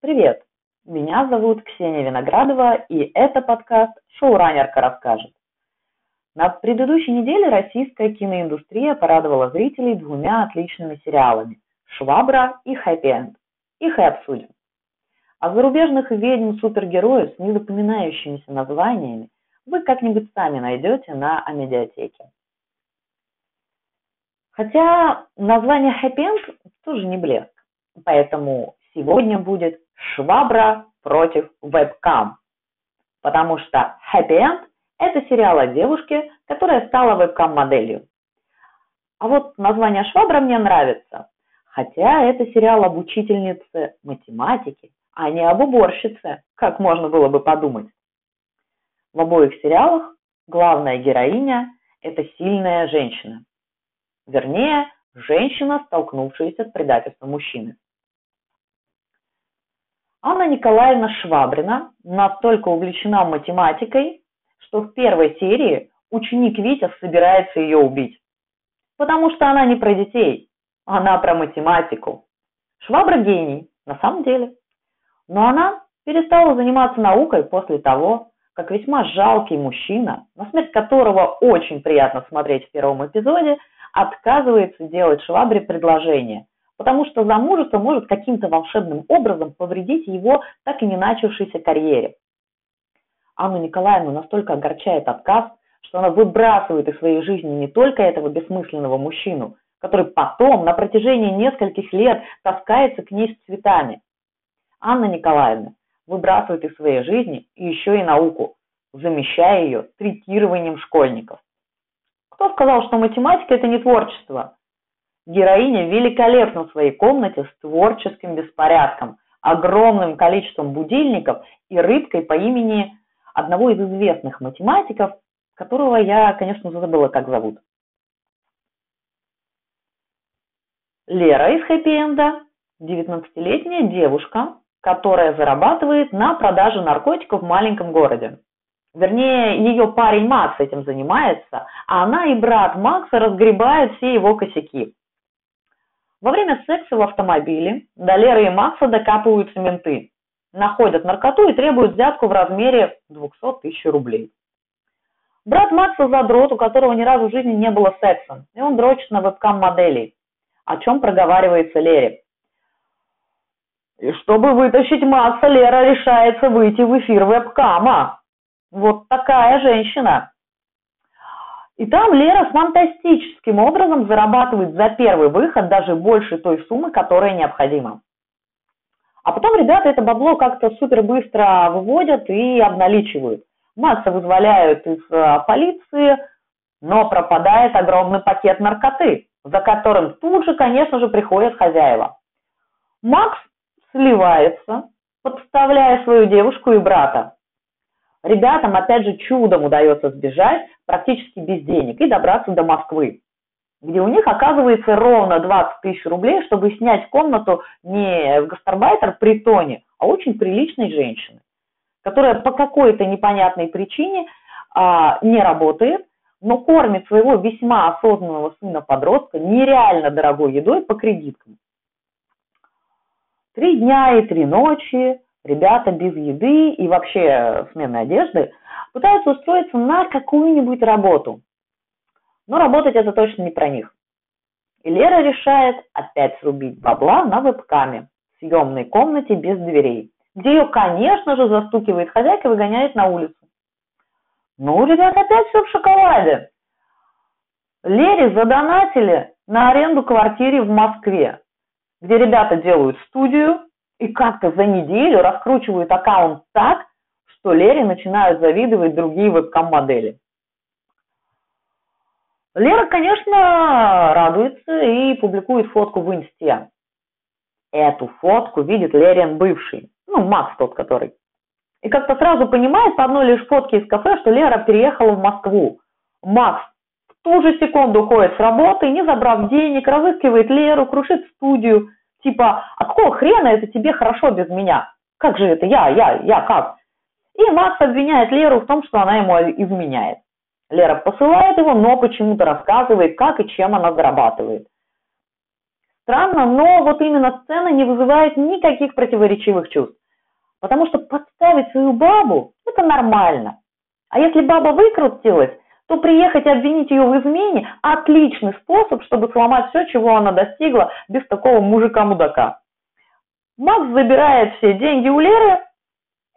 Привет! Меня зовут Ксения Виноградова, и это подкаст «Шоураннерка расскажет». На предыдущей неделе российская киноиндустрия порадовала зрителей двумя отличными сериалами «Швабра» и «Хэппи Энд». Их и обсудим. А зарубежных ведьм-супергероев с незапоминающимися названиями вы как-нибудь сами найдете на Амедиатеке. Хотя название «Хэппи Энд» тоже не блеск, поэтому сегодня будет «Швабра против вебкам», потому что «Happy End» – это сериал о девушке, которая стала вебкам-моделью. А вот название «Швабра» мне нравится, хотя это сериал об учительнице математики, а не об уборщице, как можно было бы подумать. В обоих сериалах главная героиня – это сильная женщина. Вернее, женщина, столкнувшаяся с предательством мужчины. Анна Николаевна Швабрина настолько увлечена математикой, что в первой серии ученик Витя собирается ее убить. Потому что она не про детей, она про математику. Швабра гений, на самом деле. Но она перестала заниматься наукой после того, как весьма жалкий мужчина, на смерть которого очень приятно смотреть в первом эпизоде, отказывается делать Швабре предложение – потому что замужество может каким-то волшебным образом повредить его так и не начавшейся карьере. Анну Николаевну настолько огорчает отказ, что она выбрасывает из своей жизни не только этого бессмысленного мужчину, который потом на протяжении нескольких лет таскается к ней с цветами. Анна Николаевна выбрасывает из своей жизни еще и науку, замещая ее третированием школьников. Кто сказал, что математика – это не творчество? Героиня великолепна в своей комнате с творческим беспорядком, огромным количеством будильников и рыбкой по имени одного из известных математиков, которого я, конечно, забыла, как зовут. Лера из хэппи-энда, 19-летняя девушка, которая зарабатывает на продаже наркотиков в маленьком городе. Вернее, ее парень Макс этим занимается, а она и брат Макса разгребают все его косяки. Во время секса в автомобиле до Леры и Макса докапываются менты, находят наркоту и требуют взятку в размере 200 тысяч рублей. Брат Макса задрот, у которого ни разу в жизни не было секса, и он дрочит на вебкам-моделей, о чем проговаривается Лере. И чтобы вытащить Макса, Лера решается выйти в эфир вебкама. Вот такая женщина. И там Лера фантастическим образом зарабатывает за первый выход даже больше той суммы, которая необходима. А потом ребята это бабло как-то супер быстро выводят и обналичивают. Макса вызволяют из э, полиции, но пропадает огромный пакет наркоты, за которым тут же, конечно же, приходят хозяева. Макс сливается, подставляя свою девушку и брата. Ребятам, опять же, чудом удается сбежать практически без денег и добраться до Москвы, где у них оказывается ровно 20 тысяч рублей, чтобы снять комнату не в гастарбайтер притоне, а очень приличной женщины, которая по какой-то непонятной причине а, не работает, но кормит своего весьма осознанного сына-подростка нереально дорогой едой по кредиткам. Три дня и три ночи ребята без еды и вообще сменной одежды пытаются устроиться на какую-нибудь работу. Но работать это точно не про них. И Лера решает опять срубить бабла на вебкаме в съемной комнате без дверей, где ее, конечно же, застукивает хозяйка и выгоняет на улицу. Ну, ребят, опять все в шоколаде. Лере задонатили на аренду квартиры в Москве, где ребята делают студию, и как-то за неделю раскручивают аккаунт так, что Лере начинают завидовать другие вебкам-модели. Лера, конечно, радуется и публикует фотку в инсте. Эту фотку видит Лерин бывший, ну, Макс тот, который. И как-то сразу понимает по одной лишь фотке из кафе, что Лера переехала в Москву. Макс в ту же секунду уходит с работы, не забрав денег, разыскивает Леру, крушит студию, Типа, а какого хрена это тебе хорошо без меня? Как же это я, я, я, как? И Макс обвиняет Леру в том, что она ему изменяет. Лера посылает его, но почему-то рассказывает, как и чем она зарабатывает. Странно, но вот именно сцена не вызывает никаких противоречивых чувств. Потому что подставить свою бабу – это нормально. А если баба выкрутилась, то приехать и обвинить ее в измене – отличный способ, чтобы сломать все, чего она достигла без такого мужика-мудака. Макс забирает все деньги у Леры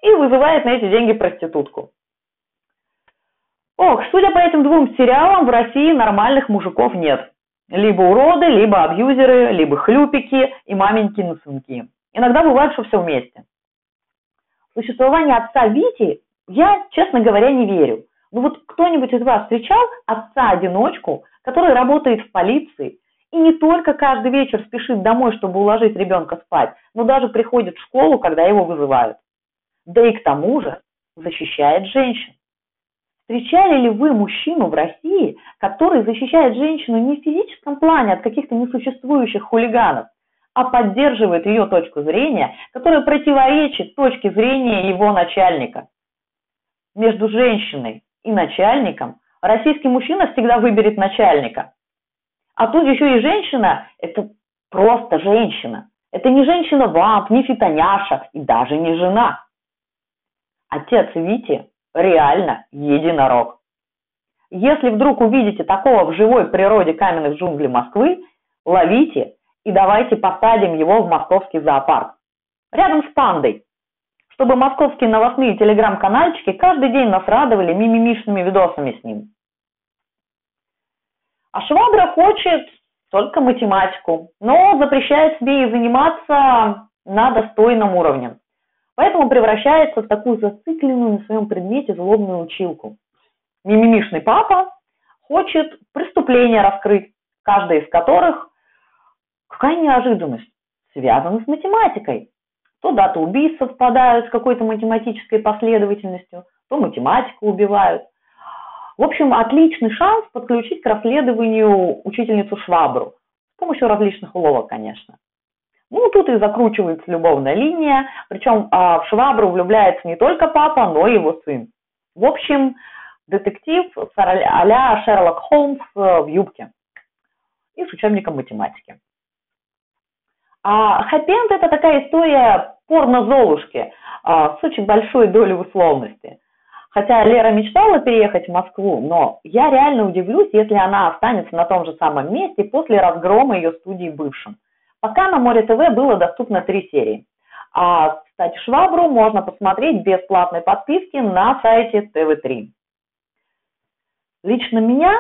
и вызывает на эти деньги проститутку. Ох, судя по этим двум сериалам, в России нормальных мужиков нет. Либо уроды, либо абьюзеры, либо хлюпики и маменькины сынки. Иногда бывает, что все вместе. В существование отца Вити я, честно говоря, не верю. Ну вот кто-нибудь из вас встречал отца-одиночку, который работает в полиции и не только каждый вечер спешит домой, чтобы уложить ребенка спать, но даже приходит в школу, когда его вызывают. Да и к тому же защищает женщин. Встречали ли вы мужчину в России, который защищает женщину не в физическом плане от каких-то несуществующих хулиганов, а поддерживает ее точку зрения, которая противоречит точке зрения его начальника? Между женщиной и начальником российский мужчина всегда выберет начальника. А тут еще и женщина – это просто женщина. Это не женщина-вамп, не фитоняша и даже не жена. Отец Вити реально единорог. Если вдруг увидите такого в живой природе каменных джунглей Москвы, ловите и давайте посадим его в московский зоопарк. Рядом с пандой, чтобы московские новостные телеграм-канальчики каждый день нас радовали мимимишными видосами с ним. А Швабра хочет только математику, но запрещает себе и заниматься на достойном уровне. Поэтому превращается в такую зацикленную на своем предмете злобную училку. Мимимишный папа хочет преступления раскрыть, каждое из которых, какая неожиданность, связано с математикой. То даты убийств совпадают с какой-то математической последовательностью, то математику убивают. В общем, отличный шанс подключить к расследованию учительницу Швабру с помощью различных уловок, конечно. Ну, тут и закручивается любовная линия, причем а, в Швабру влюбляется не только папа, но и его сын. В общем, детектив а-ля Шерлок Холмс э, в юбке и с учебником математики. А хэппи это такая история порно-золушки а, с очень большой долей условности. Хотя Лера мечтала переехать в Москву, но я реально удивлюсь, если она останется на том же самом месте после разгрома ее студии бывшим. Пока на Море ТВ было доступно три серии. А, кстати, Швабру можно посмотреть без платной подписки на сайте ТВ3. Лично меня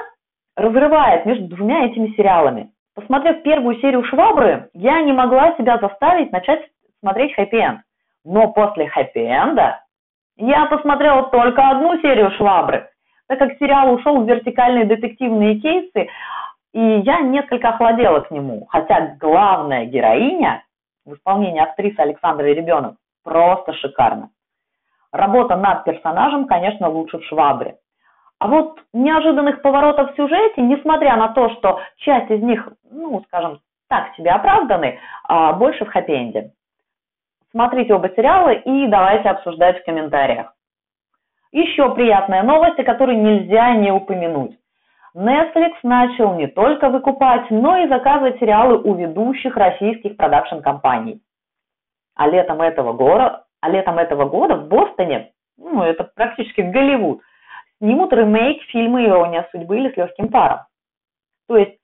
разрывает между двумя этими сериалами. Посмотрев первую серию «Швабры», я не могла себя заставить начать смотреть «Хэппи-энд». Но после «Хэппи-энда» я посмотрела только одну серию «Швабры», так как сериал ушел в вертикальные детективные кейсы, и я несколько охладела к нему. Хотя главная героиня в исполнении актрисы Александры Ребенок просто шикарна. Работа над персонажем, конечно, лучше в «Швабре». А вот неожиданных поворотов в сюжете, несмотря на то, что часть из них, ну, скажем, так себе оправданы, а больше в хэппи-энде. Смотрите оба сериала и давайте обсуждать в комментариях. Еще приятная новость, о которой нельзя не упомянуть. Netflix начал не только выкупать, но и заказывать сериалы у ведущих российских продакшн-компаний. А летом этого года, а летом этого года в Бостоне, ну это практически Голливуд, снимут ремейк фильма «Ирония судьбы» или «С легким паром». То есть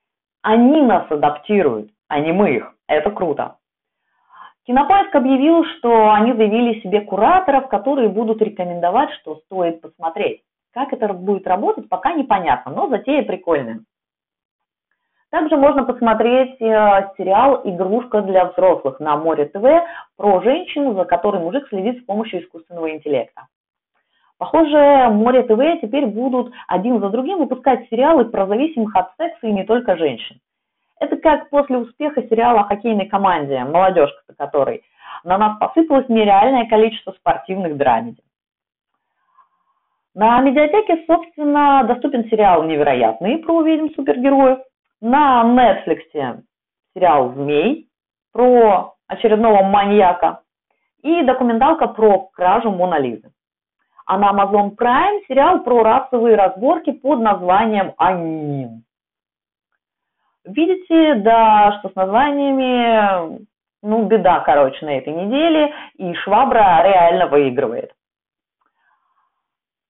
они нас адаптируют, а не мы их. Это круто. Кинопоиск объявил, что они заявили себе кураторов, которые будут рекомендовать, что стоит посмотреть. Как это будет работать, пока непонятно, но затея прикольная. Также можно посмотреть э, сериал «Игрушка для взрослых» на Море ТВ про женщину, за которой мужик следит с помощью искусственного интеллекта. Похоже, Море ТВ теперь будут один за другим выпускать сериалы про зависимых от секса и не только женщин. Это как после успеха сериала о хоккейной команде «Молодежка», которой на нас посыпалось нереальное количество спортивных драмеди. На медиатеке, собственно, доступен сериал «Невероятный» про ведьм супергероев. На Netflix сериал «Змей» про очередного маньяка и документалка про кражу Мона Лизы. А на Amazon Prime сериал про расовые разборки под названием «Анин». видите, да, что с названиями, ну, беда, короче, на этой неделе, и Швабра реально выигрывает.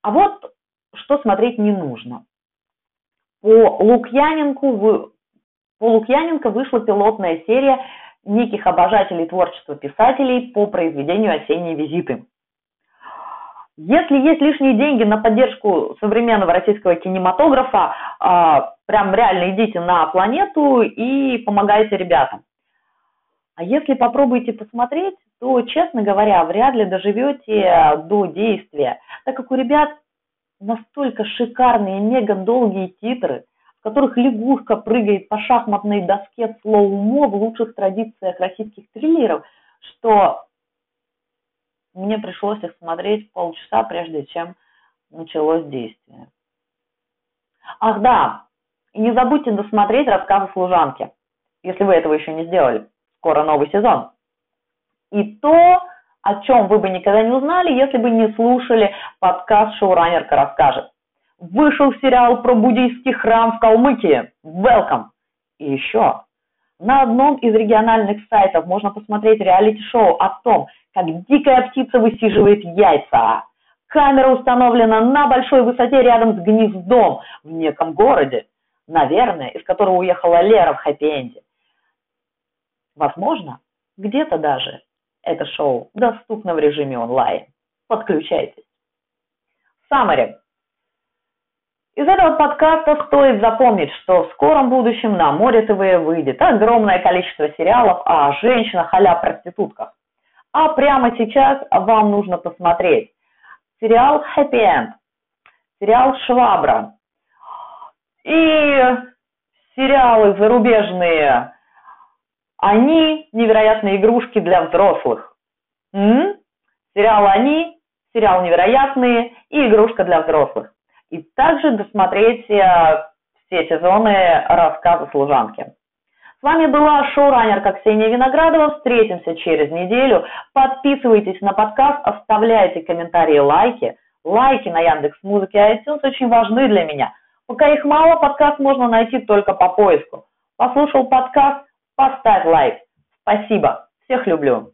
А вот что смотреть не нужно. По Лукьяненку, по Лукьяненко вышла пилотная серия неких обожателей творчества писателей по произведению «Осенние визиты». Если есть лишние деньги на поддержку современного российского кинематографа, а, прям реально идите на планету и помогайте ребятам. А если попробуете посмотреть, то, честно говоря, вряд ли доживете до действия, так как у ребят настолько шикарные, мега долгие титры, в которых лягушка прыгает по шахматной доске слоумо в лучших традициях российских триллеров, что мне пришлось их смотреть полчаса, прежде чем началось действие. Ах да, и не забудьте досмотреть рассказы служанки, если вы этого еще не сделали. Скоро новый сезон. И то, о чем вы бы никогда не узнали, если бы не слушали подкаст «Шоураннерка расскажет». Вышел сериал про буддийский храм в Калмыкии. Welcome! И еще, на одном из региональных сайтов можно посмотреть реалити-шоу о том, как дикая птица высиживает яйца. Камера установлена на большой высоте рядом с гнездом в неком городе, наверное, из которого уехала Лера в хэппи-энде. Возможно, где-то даже это шоу доступно в режиме онлайн. Подключайтесь. Summary. Из этого подкаста стоит запомнить, что в скором будущем на Море ТВ выйдет огромное количество сериалов о женщинах а проститутках. А прямо сейчас вам нужно посмотреть сериал Happy End, сериал Швабра и сериалы зарубежные они невероятные игрушки для взрослых. М? Сериал «Они», сериал «Невероятные» и игрушка для взрослых. И также досмотреть э, все сезоны рассказа служанки. С вами была шоураннерка Ксения Виноградова. Встретимся через неделю. Подписывайтесь на подкаст, оставляйте комментарии, лайки. Лайки на Яндекс Музыке и iTunes очень важны для меня. Пока их мало, подкаст можно найти только по поиску. Послушал подкаст, поставь лайк. Спасибо. Всех люблю.